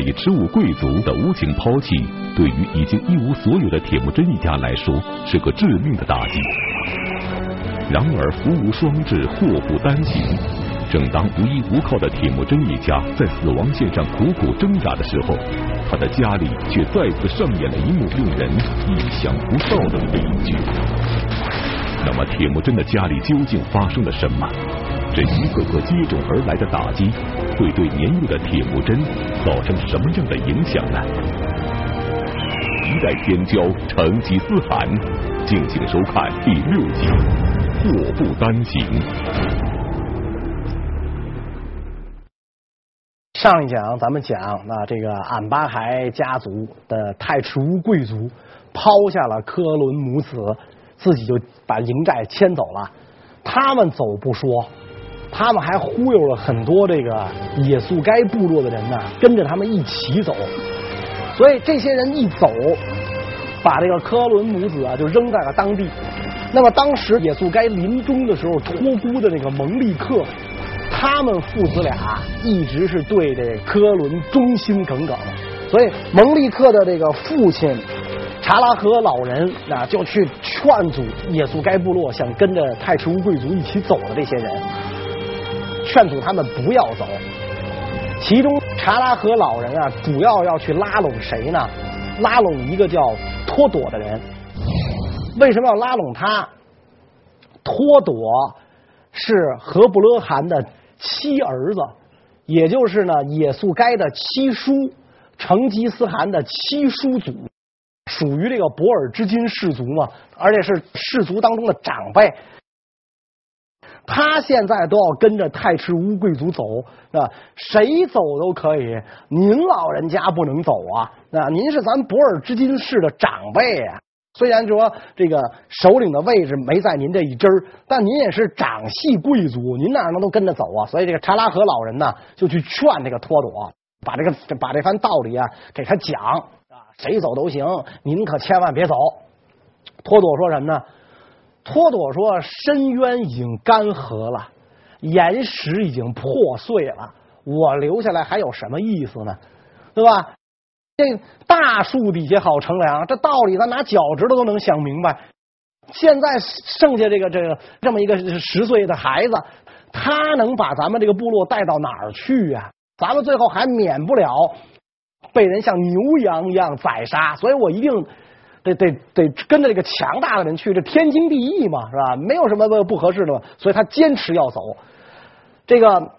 以持武贵族的无情抛弃，对于已经一无所有的铁木真一家来说是个致命的打击。然而福无双至，祸不单行。正当无依无靠的铁木真一家在死亡线上苦苦挣扎的时候，他的家里却再次上演了一幕令人意想不到的悲剧。那么铁木真的家里究竟发生了什么？这一个个接踵而来的打击，会对年幼的铁木真造成什么样的影响呢？一代天骄成吉思汗，敬请收看第六集《祸不单行》。上一讲咱们讲，那这个俺巴孩家族的太赤乌贵族抛下了科伦母子，自己就把营寨迁走了。他们走不说。他们还忽悠了很多这个野速该部落的人呢，跟着他们一起走。所以这些人一走，把这个科伦母子啊就扔在了当地。那么当时野速该临终的时候托孤的那个蒙利克，他们父子俩一直是对这科伦忠心耿耿。所以蒙利克的这个父亲查拉和老人啊，就去劝阻野速该部落想跟着太赤乌贵族一起走的这些人。劝阻他们不要走，其中查拉和老人啊，主要要去拉拢谁呢？拉拢一个叫托朵的人。为什么要拉拢他？托朵是和布勒汗的七儿子，也就是呢也速该的七叔，成吉思汗的七叔祖，属于这个博尔之金氏族嘛，而且是氏族当中的长辈。他现在都要跟着太赤乌贵族走，啊，谁走都可以，您老人家不能走啊！啊，您是咱博尔之金氏的长辈啊，虽然说这个首领的位置没在您这一支儿，但您也是长系贵族，您哪能都跟着走啊？所以这个查拉和老人呢，就去劝这个托朵，把这个把这番道理啊给他讲啊，谁走都行，您可千万别走。托朵说什么呢？托朵说：“深渊已经干涸了，岩石已经破碎了，我留下来还有什么意思呢？对吧？这大树底下好乘凉，这道理咱拿脚趾头都能想明白。现在剩下这个这个这么一个十岁的孩子，他能把咱们这个部落带到哪儿去呀？咱们最后还免不了被人像牛羊一样宰杀，所以我一定。”得得得跟着这个强大的人去，这天经地义嘛，是吧？没有什么不合适的嘛，所以他坚持要走。这个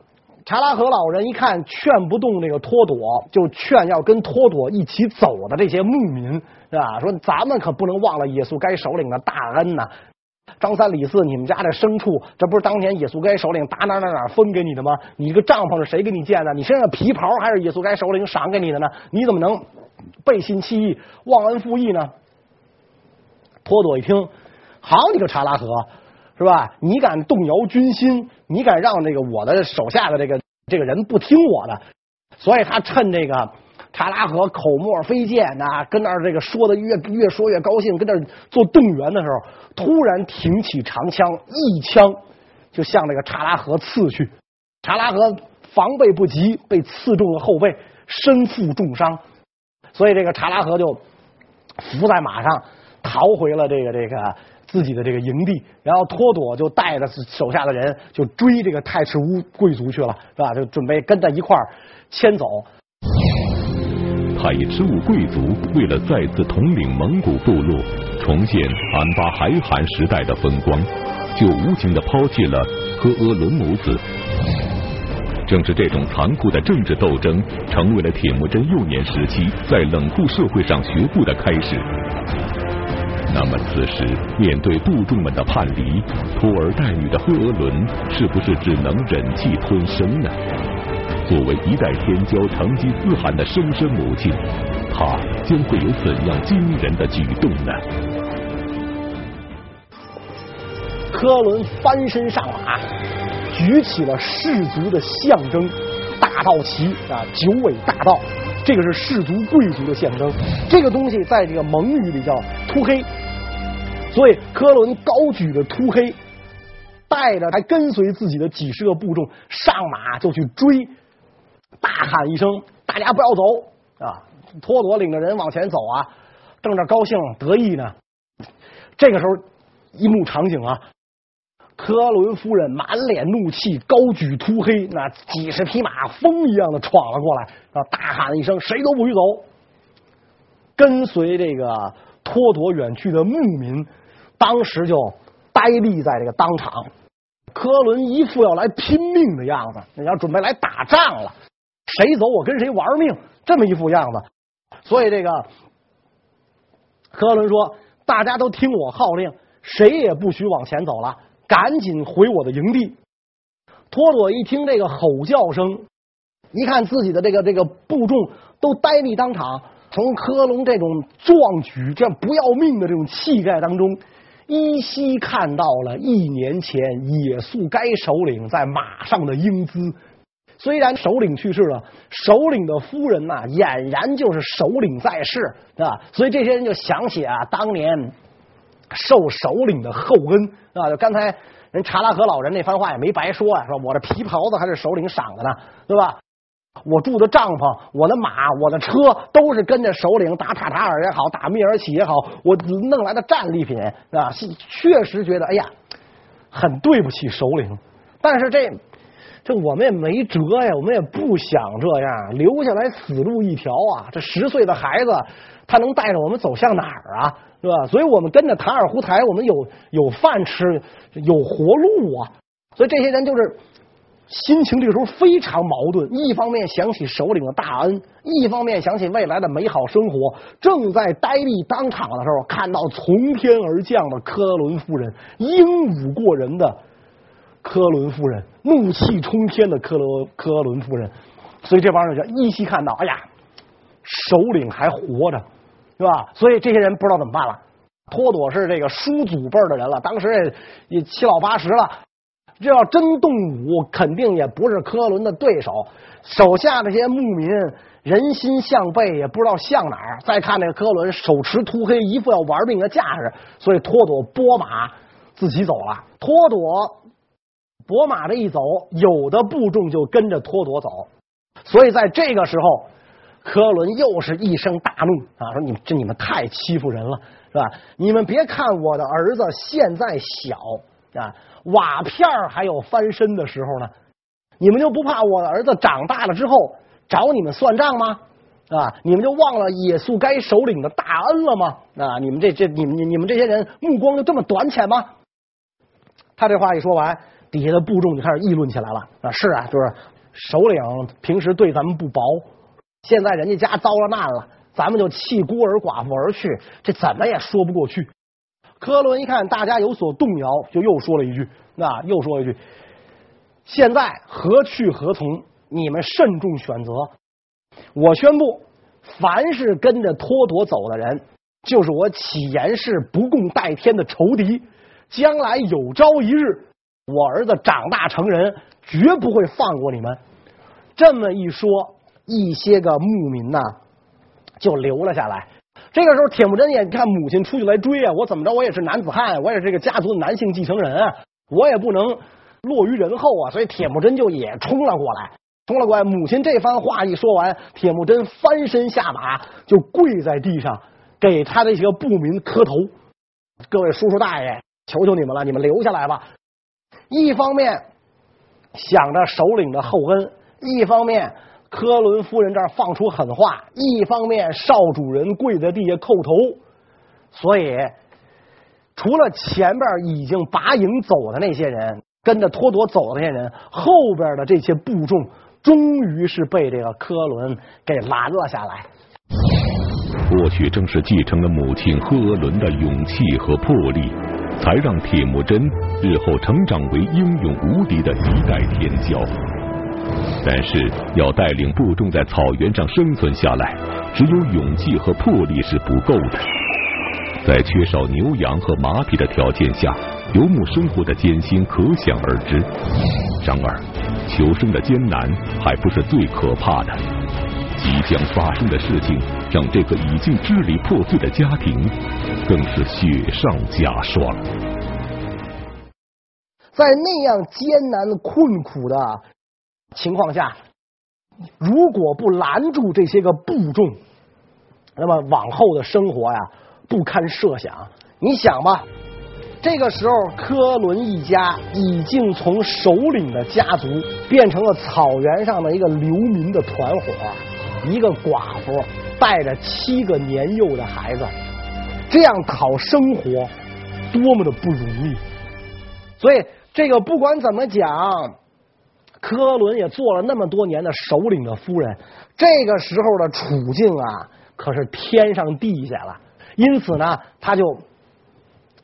查拉和老人一看劝不动这个托朵，就劝要跟托朵一起走的这些牧民，是吧？说咱们可不能忘了野速该首领的大恩呐。张三李四，你们家这牲畜，这不是当年野速该首领打哪哪哪分给你的吗？你这个帐篷是谁给你建的？你身上皮袍还是野速该首领赏给你的呢？你怎么能背信弃义、忘恩负义呢？托朵一听，好你个查拉河，是吧？你敢动摇军心，你敢让这个我的手下的这个这个人不听我的，所以他趁这个查拉河口沫飞溅啊，跟那儿这个说的越越说越高兴，跟那儿做动员的时候，突然挺起长枪，一枪就向这个查拉河刺去。查拉河防备不及，被刺中了后背，身负重伤，所以这个查拉河就伏在马上。逃回了这个这个自己的这个营地，然后托朵就带着手下的人就追这个太赤乌贵族去了，是吧？就准备跟他一块儿迁走。太赤乌贵族为了再次统领蒙古部落，重现俺巴还汗时代的风光，就无情的抛弃了科阿伦母子。正是这种残酷的政治斗争，成为了铁木真幼年时期在冷酷社会上学步的开始。那么此时面对部众们的叛离，拖儿带女的赫额伦是不是只能忍气吞声呢？作为一代天骄成吉思汗的生身母亲，她将会有怎样惊人的举动呢？科伦翻身上马，举起了氏族的象征大道旗啊，九尾大道。这个是氏族贵族的象征，这个东西在这个蒙语里叫秃黑，所以科伦高举着秃黑，带着还跟随自己的几十个部众上马就去追，大喊一声：“大家不要走啊！托罗领着人往前走啊，正这高兴得意呢。这个时候，一幕场景啊，科伦夫人满脸怒气，高举秃黑，那几十匹马风一样的闯了过来啊，大喊一声：“谁都不许走！”跟随这个托朵远去的牧民，当时就呆立在这个当场。科伦一副要来拼命的样子，那要准备来打仗了，谁走我跟谁玩命，这么一副样子。所以这个科伦说：“大家都听我号令，谁也不许往前走了，赶紧回我的营地。”托洛一听这个吼叫声，一看自己的这个这个部众都呆立当场，从科隆这种壮举、这样不要命的这种气概当中。依稀看到了一年前野宿该首领在马上的英姿，虽然首领去世了，首领的夫人呐、俨然就是首领在世啊，所以这些人就想起啊，当年受首领的厚恩啊，就刚才人查拉河老人那番话也没白说啊，说我的皮袍子还是首领赏的呢，对吧？我住的帐篷，我的马，我的车，都是跟着首领打塔塔尔也好，打聂尔起也好，我弄来的战利品啊，确实觉得哎呀，很对不起首领。但是这这我们也没辙呀，我们也不想这样，留下来死路一条啊。这十岁的孩子，他能带着我们走向哪儿啊？是吧？所以我们跟着塔尔胡台，我们有有饭吃，有活路啊。所以这些人就是。心情这个时候非常矛盾，一方面想起首领的大恩，一方面想起未来的美好生活。正在呆立当场的时候，看到从天而降的科伦夫人，英武过人的科伦夫人，怒气冲天的科伦科伦夫人。所以这帮人就依稀看到，哎呀，首领还活着，是吧？所以这些人不知道怎么办了。托朵是这个叔祖辈的人了，当时也也七老八十了。这要真动武，肯定也不是科伦的对手。手下这些牧民人心向背，也不知道向哪儿。再看那个科伦手持秃黑，一副要玩命的架势，所以托朵拨马自己走了。托朵拨马这一走，有的部众就跟着托朵走。所以在这个时候，科伦又是一声大怒啊，说：“你们这你们太欺负人了，是吧？你们别看我的儿子现在小啊。”瓦片还有翻身的时候呢，你们就不怕我的儿子长大了之后找你们算账吗？啊，你们就忘了野宿该首领的大恩了吗？啊，你们这这你们你们这些人目光就这么短浅吗？他这话一说完，底下的部众就开始议论起来了。啊，是啊，就是首领平时对咱们不薄，现在人家家遭了难了，咱们就弃孤儿寡妇而去，这怎么也说不过去。科伦一看大家有所动摇，就又说了一句：“那又说一句，现在何去何从？你们慎重选择。我宣布，凡是跟着托朵走的人，就是我启言氏不共戴天的仇敌。将来有朝一日，我儿子长大成人，绝不会放过你们。”这么一说，一些个牧民呐，就留了下来。这个时候，铁木真也看母亲出去来追啊，我怎么着，我也是男子汉，我也是这个家族的男性继承人啊，我也不能落于人后啊，所以铁木真就也冲了过来，冲了过来。母亲这番话一说完，铁木真翻身下马，就跪在地上给他这些个部民磕头。各位叔叔大爷，求求你们了，你们留下来吧。一方面想着首领的厚恩，一方面。科伦夫人这儿放出狠话，一方面少主人跪在地下叩头，所以除了前边已经拔营走的那些人，跟着托朵走的那些人，后边的这些部众终于是被这个科伦给拦了下来。或许正是继承了母亲科伦的勇气和魄力，才让铁木真日后成长为英勇无敌的一代天骄。但是要带领部众在草原上生存下来，只有勇气和魄力是不够的。在缺少牛羊和马匹的条件下，游牧生活的艰辛可想而知。然而，求生的艰难还不是最可怕的，即将发生的事情让这个已经支离破碎的家庭更是雪上加霜。在那样艰难困苦的情况下，如果不拦住这些个部众，那么往后的生活呀，不堪设想。你想吧，这个时候科伦一家已经从首领的家族变成了草原上的一个流民的团伙，一个寡妇带着七个年幼的孩子，这样讨生活多么的不容易。所以这个不管怎么讲，科伦也做了那么多年的首领的夫人，这个时候的处境啊，可是天上地下了。因此呢，他就。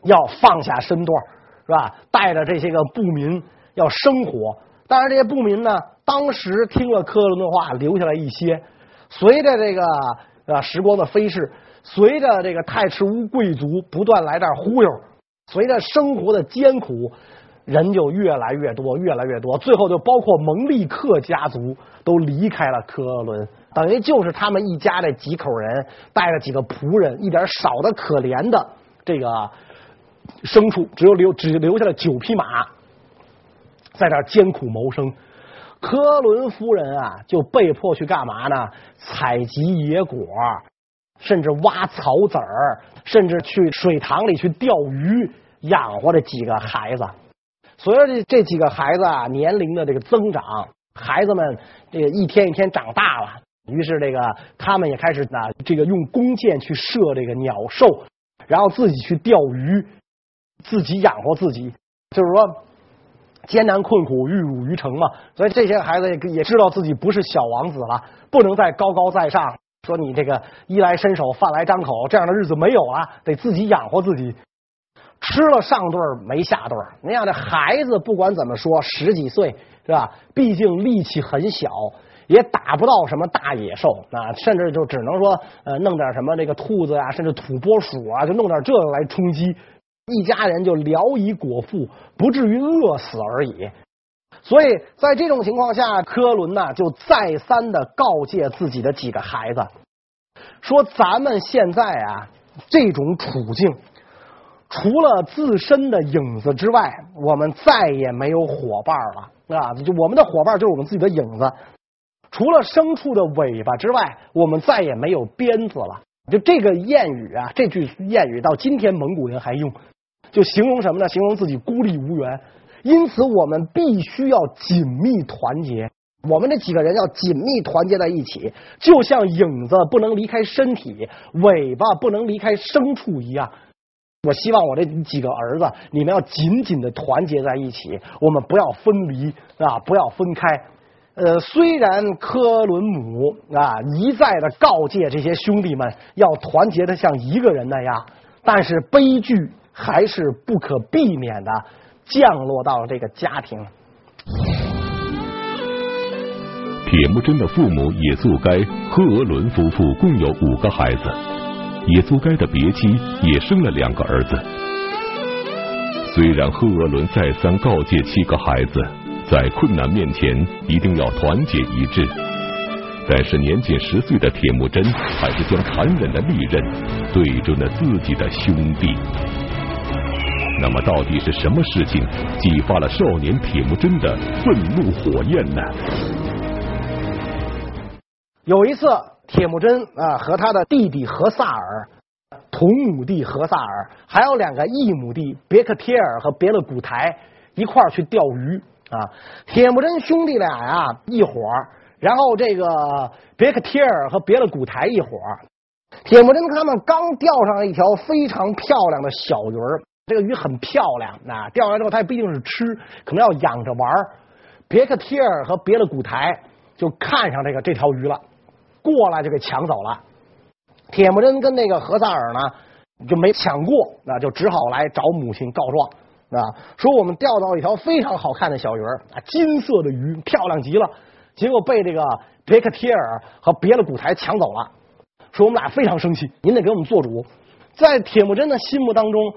要放下身段，是吧？带着这些个部民要生活。当然，这些部民呢，当时听了科伦的话，留下来一些。随着这个啊时光的飞逝，随着这个太赤乌贵族不断来这儿忽悠，随着生活的艰苦，人就越来越多，越来越多。最后就包括蒙利克家族都离开了科伦，等于就是他们一家这几口人带着几个仆人，一点少的可怜的这个。牲畜只有留只留下了九匹马，在这艰苦谋生。科伦夫人啊，就被迫去干嘛呢？采集野果，甚至挖草籽儿，甚至去水塘里去钓鱼，养活这几个孩子。随着这这几个孩子啊年龄的这个增长，孩子们这个一天一天长大了，于是这个他们也开始呢，这个用弓箭去射这个鸟兽，然后自己去钓鱼。自己养活自己，就是说艰难困苦，玉汝于成嘛。所以这些孩子也也知道自己不是小王子了，不能再高高在上，说你这个衣来伸手，饭来张口，这样的日子没有了，得自己养活自己。吃了上顿没下顿，你想这孩子不管怎么说，十几岁是吧？毕竟力气很小，也打不到什么大野兽啊，甚至就只能说呃弄点什么这个兔子啊，甚至土拨鼠啊，就弄点这个来充饥。一家人就聊以果腹，不至于饿死而已。所以在这种情况下，科伦呢就再三的告诫自己的几个孩子，说：“咱们现在啊这种处境，除了自身的影子之外，我们再也没有伙伴了啊！就我们的伙伴就是我们自己的影子。除了牲畜的尾巴之外，我们再也没有鞭子了。就这个谚语啊，这句谚语到今天蒙古人还用。”就形容什么呢？形容自己孤立无援，因此我们必须要紧密团结。我们这几个人要紧密团结在一起，就像影子不能离开身体，尾巴不能离开牲畜一样。我希望我这几个儿子，你们要紧紧的团结在一起，我们不要分离啊，不要分开。呃，虽然科伦姆啊一再的告诫这些兄弟们要团结的像一个人那样，但是悲剧。还是不可避免的降落到了这个家庭。铁木真的父母也速该、赫额伦夫妇共有五个孩子，也速该的别妻也生了两个儿子。虽然赫额伦再三告诫七个孩子，在困难面前一定要团结一致，但是年仅十岁的铁木真还是将残忍的利刃对准了自己的兄弟。那么，到底是什么事情激发了少年铁木真的愤怒火焰呢？有一次，铁木真啊和他的弟弟和萨尔、同母弟和萨尔，还有两个异母弟别克帖尔和别勒古台一块儿去钓鱼啊。铁木真兄弟俩呀一伙儿，然后这个别克帖尔和别勒古台一伙儿。铁木真他们刚钓上了一条非常漂亮的小鱼儿。这个鱼很漂亮，啊钓完之后，它毕竟是吃，可能要养着玩。别克帖尔和别勒古台就看上这个这条鱼了，过来就给抢走了。铁木真跟那个何萨尔呢就没抢过，那就只好来找母亲告状啊，说我们钓到一条非常好看的小鱼，啊，金色的鱼，漂亮极了，结果被这个别克帖尔和别勒古台抢走了，说我们俩非常生气，您得给我们做主。在铁木真的心目当中。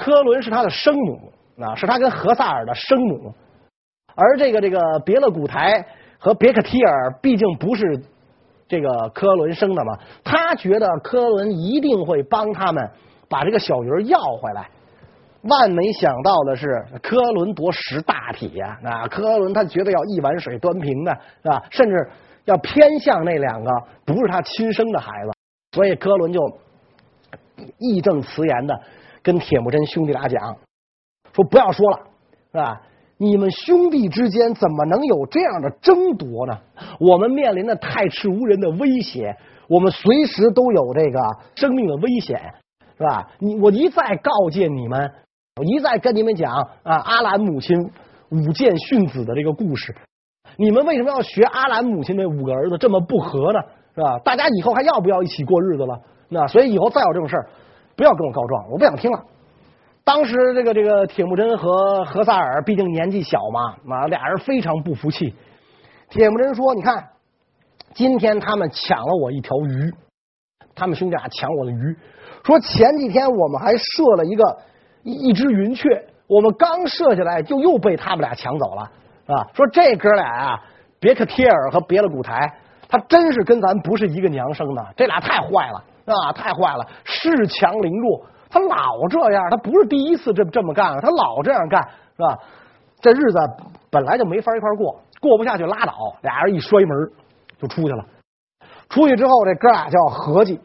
科伦是他的生母，啊，是他跟何萨尔的生母，而这个这个别勒古台和别克帖尔毕竟不是这个科伦生的嘛，他觉得科伦一定会帮他们把这个小鱼要回来，万没想到的是，科伦多识大体呀，啊，科伦他觉得要一碗水端平的，是吧？甚至要偏向那两个不是他亲生的孩子，所以科伦就义正辞严的跟铁木真兄弟俩讲，说不要说了，是吧？你们兄弟之间怎么能有这样的争夺呢？我们面临着太赤无人的威胁，我们随时都有这个生命的危险，是吧？你我一再告诫你们。我一再跟你们讲啊，阿兰母亲舞剑殉子的这个故事，你们为什么要学阿兰母亲那五个儿子这么不和呢？是吧？大家以后还要不要一起过日子了？那所以以后再有这种事儿，不要跟我告状，我不想听了。当时这个这个铁木真和何萨尔毕竟年纪小嘛，啊，俩人非常不服气。铁木真说：“你看，今天他们抢了我一条鱼，他们兄弟俩抢我的鱼。说前几天我们还射了一个。”一一只云雀，我们刚射下来就又被他们俩抢走了，啊！说这哥俩啊，别克帖尔和别勒古台，他真是跟咱不是一个娘生的，这俩太坏了，啊，太坏了，恃强凌弱，他老这样，他不是第一次这这么干了，他老这样干，是吧？这日子本来就没法一块过，过不下去拉倒，俩人一摔门就出去了。出去之后，这哥俩就要合计。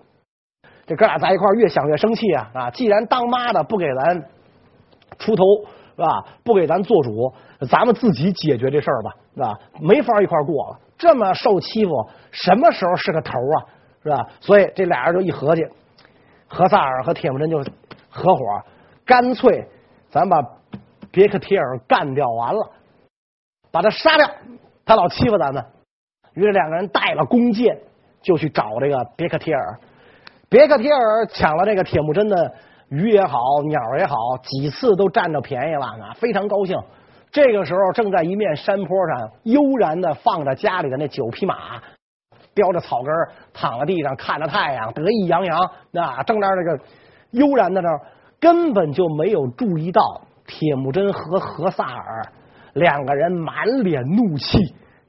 这哥俩在一块越想越生气啊！啊，既然当妈的不给咱出头是吧？不给咱做主，咱们自己解决这事儿吧，是吧？没法一块过了，这么受欺负，什么时候是个头啊？是吧？所以这俩人就一合计，何萨尔和铁木真就合伙，干脆咱把别克帖尔干掉完了，把他杀掉，他老欺负咱们。于是两个人带了弓箭就去找这个别克帖尔。别克帖尔抢了这个铁木真的鱼也好，鸟也好，几次都占着便宜了啊，非常高兴。这个时候正在一面山坡上悠然的放着家里的那九匹马，叼着草根躺在地上看着太阳，得意洋洋。那正在那个悠然的那儿，根本就没有注意到铁木真和何萨尔两个人满脸怒气，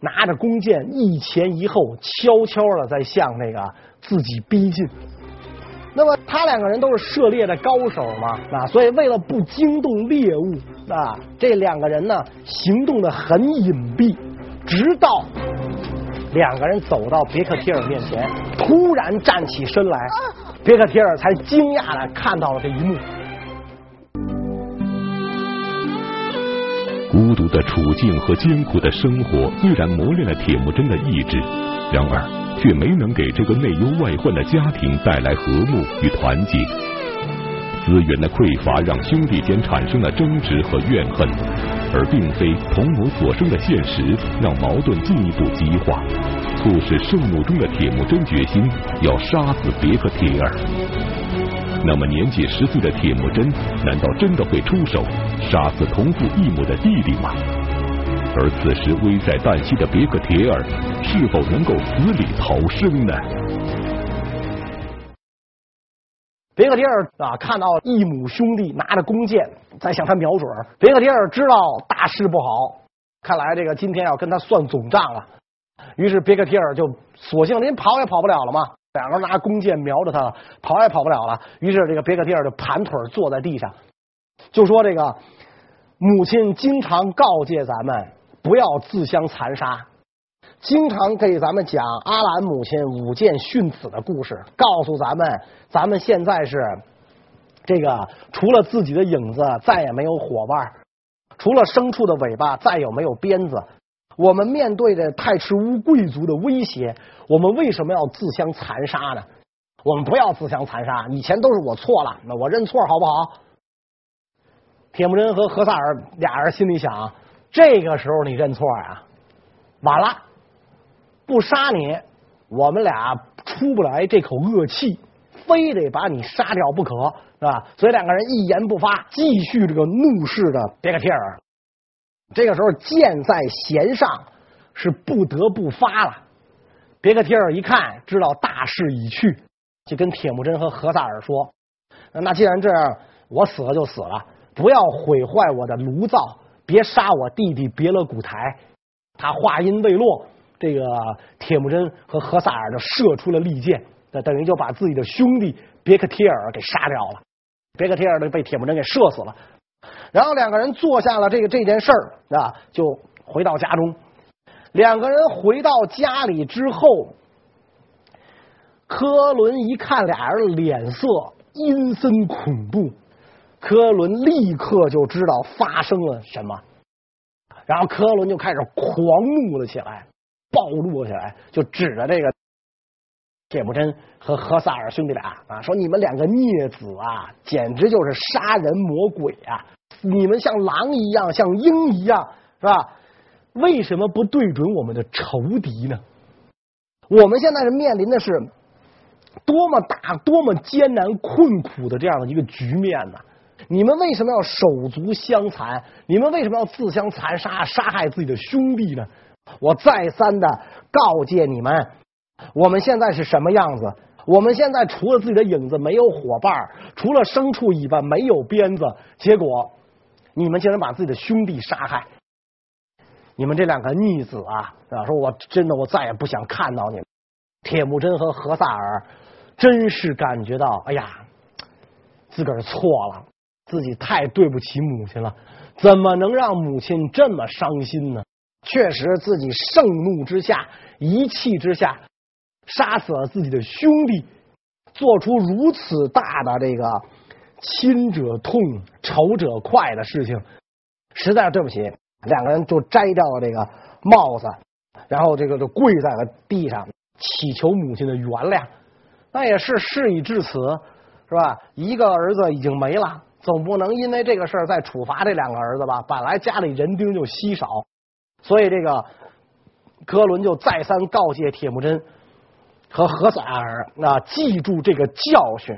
拿着弓箭一前一后，悄悄的在向那个自己逼近。那么他两个人都是射猎的高手嘛，啊，所以为了不惊动猎物啊，这两个人呢行动的很隐蔽，直到两个人走到别克提尔面前，突然站起身来，别克提尔才惊讶的看到了这一幕。孤独的处境和艰苦的生活虽然磨练了铁木真的意志，然而。却没能给这个内忧外患的家庭带来和睦与团结。资源的匮乏让兄弟间产生了争执和怨恨，而并非同母所生的现实让矛盾进一步激化，促使圣母中的铁木真决心要杀死别克帖尔。那么年仅十岁的铁木真，难道真的会出手杀死同父异母的弟弟吗？而此时危在旦夕的别克帖尔是否能够死里逃生呢？别克帖尔啊，看到异母兄弟拿着弓箭在向他瞄准，别克帖尔知道大事不好，看来这个今天要跟他算总账了。于是别克帖尔就索性连跑也跑不了了嘛，两个人拿弓箭瞄着他，跑也跑不了了。于是这个别克帖尔就盘腿坐在地上，就说这个母亲经常告诫咱们。不要自相残杀，经常给咱们讲阿兰母亲舞剑殉子的故事，告诉咱们，咱们现在是这个除了自己的影子，再也没有伙伴；除了牲畜的尾巴，再有没有鞭子。我们面对着太赤乌贵族的威胁，我们为什么要自相残杀呢？我们不要自相残杀，以前都是我错了，那我认错好不好？铁木真和何萨尔俩人心里想。这个时候你认错呀，晚了，不杀你，我们俩出不来这口恶气，非得把你杀掉不可，是吧？所以两个人一言不发，继续这个怒视着别克帖尔。这个时候箭在弦上，是不得不发了。别克帖尔一看，知道大势已去，就跟铁木真和何萨尔说：“那既然这样，我死了就死了，不要毁坏我的炉灶。”别杀我弟弟别勒古台！他话音未落，这个铁木真和何萨尔就射出了利箭，那等于就把自己的兄弟别克帖尔给杀掉了。别克帖尔呢被铁木真给射死了，然后两个人做下了这个这件事儿啊，就回到家中。两个人回到家里之后，科伦一看俩人脸色阴森恐怖，科伦立刻就知道发生了什么。然后科伦就开始狂怒了起来，暴露了起来，就指着这个铁木真和何萨尔兄弟俩啊，说：“你们两个孽子啊，简直就是杀人魔鬼啊！你们像狼一样，像鹰一样，是吧？为什么不对准我们的仇敌呢？我们现在是面临的是多么大、多么艰难、困苦的这样的一个局面呢？”你们为什么要手足相残？你们为什么要自相残杀，杀害自己的兄弟呢？我再三的告诫你们，我们现在是什么样子？我们现在除了自己的影子，没有伙伴，除了牲畜尾巴，没有鞭子。结果，你们竟然把自己的兄弟杀害！你们这两个逆子啊！啊，说我真的，我再也不想看到你们。铁木真和何萨尔真是感觉到，哎呀，自个儿错了。自己太对不起母亲了，怎么能让母亲这么伤心呢？确实，自己盛怒之下、一气之下，杀死了自己的兄弟，做出如此大的这个亲者痛、仇者快的事情，实在是对不起。两个人就摘掉了这个帽子，然后这个就跪在了地上，祈求母亲的原谅。那也是事已至此，是吧？一个儿子已经没了。总不能因为这个事儿再处罚这两个儿子吧？本来家里人丁就稀少，所以这个科伦就再三告诫铁木真和何萨尔啊，记住这个教训，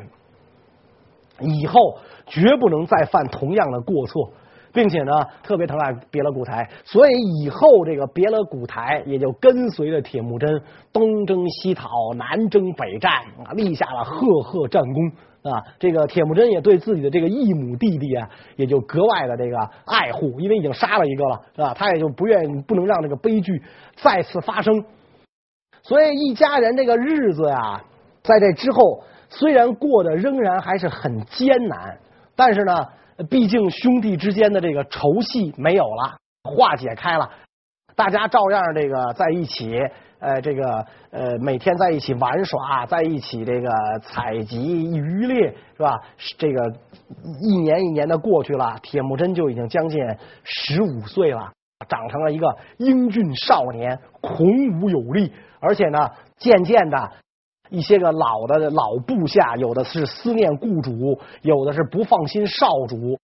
以后绝不能再犯同样的过错。并且呢，特别疼爱别勒古台，所以以后这个别勒古台也就跟随着铁木真东征西讨、南征北战，立下了赫赫战功啊。这个铁木真也对自己的这个异母弟弟啊，也就格外的这个爱护，因为已经杀了一个了，是吧？他也就不愿意不能让这个悲剧再次发生。所以一家人这个日子呀，在这之后虽然过得仍然还是很艰难，但是呢。毕竟兄弟之间的这个仇隙没有了，化解开了，大家照样这个在一起，呃，这个呃每天在一起玩耍，在一起这个采集渔猎，是吧？这个一年一年的过去了，铁木真就已经将近十五岁了，长成了一个英俊少年，孔武有力，而且呢，渐渐的。一些个老的老部下，有的是思念雇主，有的是不放心少主，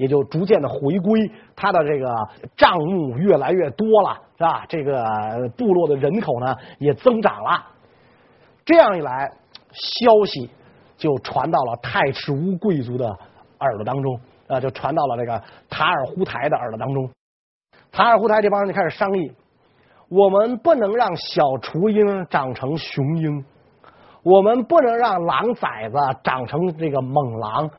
也就逐渐的回归。他的这个账目越来越多了，是吧？这个部落的人口呢也增长了。这样一来，消息就传到了太赤乌贵族的耳朵当中，啊，就传到了这个塔尔扈台的耳朵当中。塔尔扈台这帮人就开始商议：我们不能让小雏鹰长成雄鹰。我们不能让狼崽子长成这个猛狼，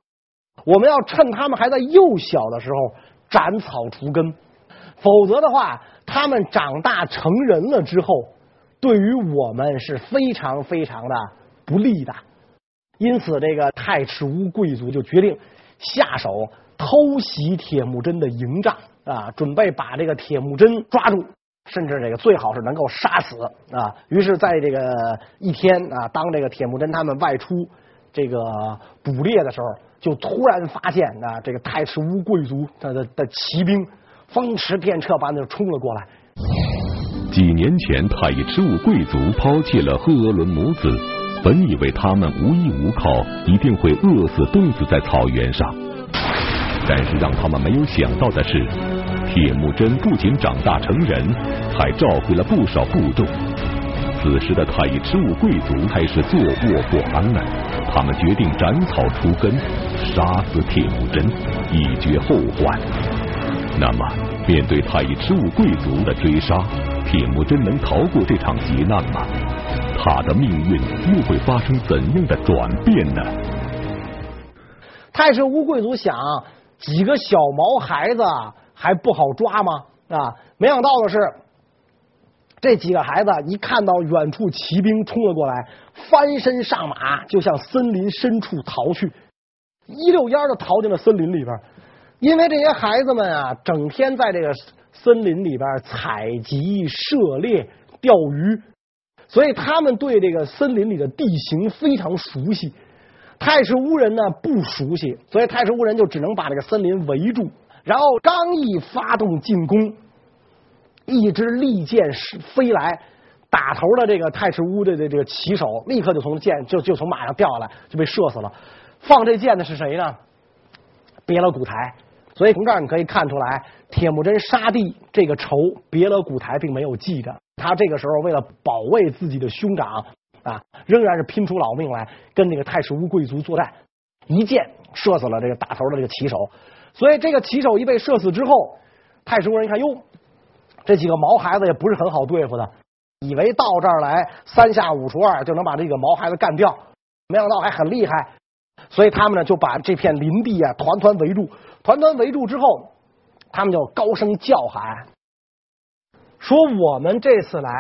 我们要趁他们还在幼小的时候斩草除根，否则的话，他们长大成人了之后，对于我们是非常非常的不利的。因此，这个太赤乌贵族就决定下手偷袭铁木真的营帐啊，准备把这个铁木真抓住。甚至这个最好是能够杀死啊！于是，在这个一天啊，当这个铁木真他们外出这个捕猎的时候，就突然发现啊，这个太赤乌贵族他的的骑兵风驰电掣般的冲了过来。几年前，太赤乌贵族抛弃了赫额伦母子，本以为他们无依无靠，一定会饿死冻死在草原上，但是让他们没有想到的是。铁木真不仅长大成人，还召回了不少部众。此时的太赤乌贵族开始坐卧不安了，他们决定斩草除根，杀死铁木真，以绝后患。那么，面对太乙赤乌贵族的追杀，铁木真能逃过这场劫难吗？他的命运又会发生怎样的转变呢？太赤乌贵族想，几个小毛孩子。还不好抓吗？啊，没想到的是，这几个孩子一看到远处骑兵冲了过来，翻身上马，就向森林深处逃去，一溜烟的逃进了森林里边。因为这些孩子们啊，整天在这个森林里边采集、射猎、钓鱼，所以他们对这个森林里的地形非常熟悉。太赤乌人呢不熟悉，所以太赤乌人就只能把这个森林围住，然后刚一发动进攻，一支利箭飞来，打头的这个太赤乌的这个骑手立刻就从箭就就从马上掉下来，就被射死了。放这箭的是谁呢？别了古台。所以从这儿你可以看出来，铁木真杀弟这个仇，别了古台并没有记着。他这个时候为了保卫自己的兄长。啊，仍然是拼出老命来跟那个太赤乌贵族作战，一箭射死了这个打头的这个骑手。所以这个骑手一被射死之后，太赤乌人一看，哟，这几个毛孩子也不是很好对付的，以为到这儿来三下五除二就能把这个毛孩子干掉，没想到还很厉害。所以他们呢就把这片林地啊团团围住，团团围住之后，他们就高声叫喊，说我们这次来。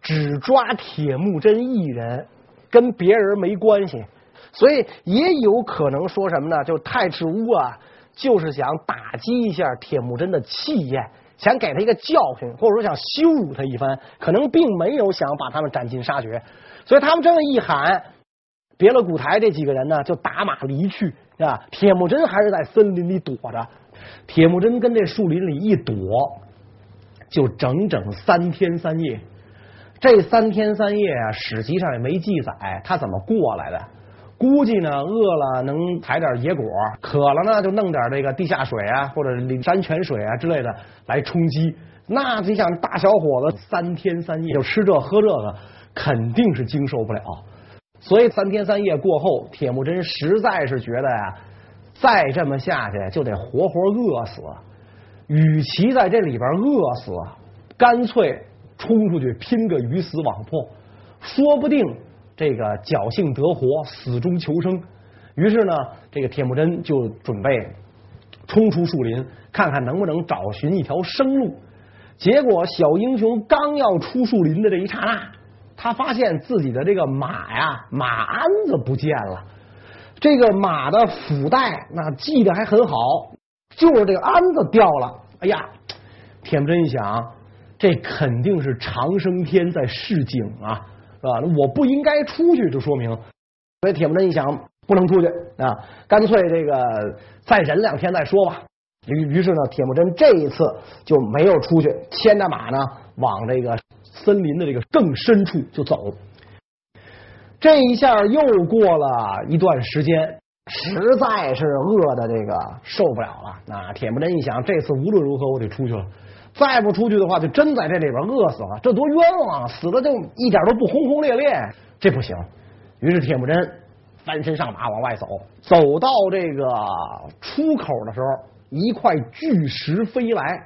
只抓铁木真一人，跟别人没关系，所以也有可能说什么呢？就太赤乌啊，就是想打击一下铁木真的气焰，想给他一个教训，或者说想羞辱他一番，可能并没有想把他们斩尽杀绝。所以他们这么一喊，别了古台这几个人呢，就打马离去啊。铁木真还是在森林里躲着，铁木真跟这树林里一躲，就整整三天三夜。这三天三夜啊，史籍上也没记载他怎么过来的。估计呢，饿了能采点野果，渴了呢就弄点这个地下水啊，或者山泉水啊之类的来充饥。那你想，大小伙子三天三夜就吃这喝这个，肯定是经受不了。所以三天三夜过后，铁木真实在是觉得呀，再这么下去就得活活饿死。与其在这里边饿死，干脆。冲出去拼个鱼死网破，说不定这个侥幸得活，死中求生。于是呢，这个铁木真就准备冲出树林，看看能不能找寻一条生路。结果小英雄刚要出树林的这一刹那，他发现自己的这个马呀，马鞍子不见了。这个马的腹带那系得还很好，就是这个鞍子掉了。哎呀，铁木真一想。这肯定是长生天在示警啊，是吧？我不应该出去，就说明。所以铁木真一想，不能出去啊，干脆这个再忍两天再说吧。于于是呢，铁木真这一次就没有出去，牵着马呢，往这个森林的这个更深处就走。这一下又过了一段时间，实在是饿的这个受不了了。那铁木真一想，这次无论如何我得出去了。再不出去的话，就真在这里边饿死了，这多冤枉啊！死的就一点都不轰轰烈烈，这不行。于是铁木真翻身上马往外走，走到这个出口的时候，一块巨石飞来。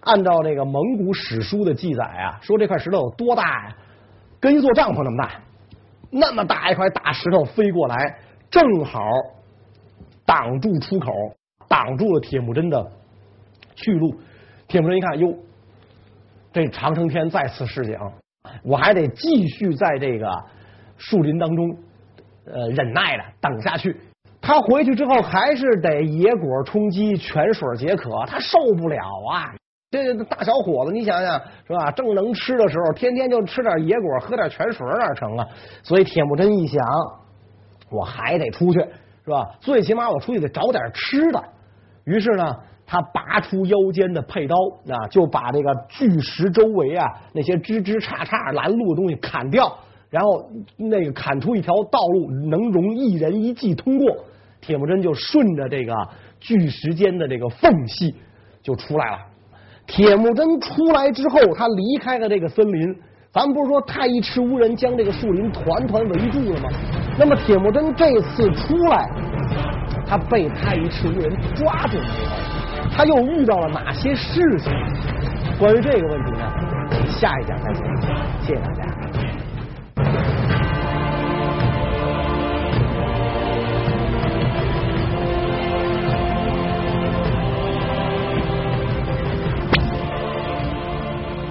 按照这个蒙古史书的记载啊，说这块石头有多大呀？跟一座帐篷那么大，那么大一块大石头飞过来，正好挡住出口，挡住了铁木真的去路。铁木真一看，哟，这长生天再次示警，我还得继续在这个树林当中呃忍耐着等下去。他回去之后还是得野果充饥，泉水解渴，他受不了啊！这大小伙子，你想想是吧？正能吃的时候，天天就吃点野果，喝点泉水，哪成啊？所以铁木真一想，我还得出去是吧？最起码我出去得找点吃的。于是呢。他拔出腰间的佩刀啊，就把这个巨石周围啊那些枝枝杈杈拦路的东西砍掉，然后那个砍出一条道路，能容一人一骑通过。铁木真就顺着这个巨石间的这个缝隙就出来了。铁木真出来之后，他离开了这个森林。咱们不是说太乙赤乌人将这个树林团团围住了吗？那么铁木真这次出来，他被太乙赤乌人抓住了。他又遇到了哪些事情？关于这个问题呢？我们下一讲再讲。谢谢大家。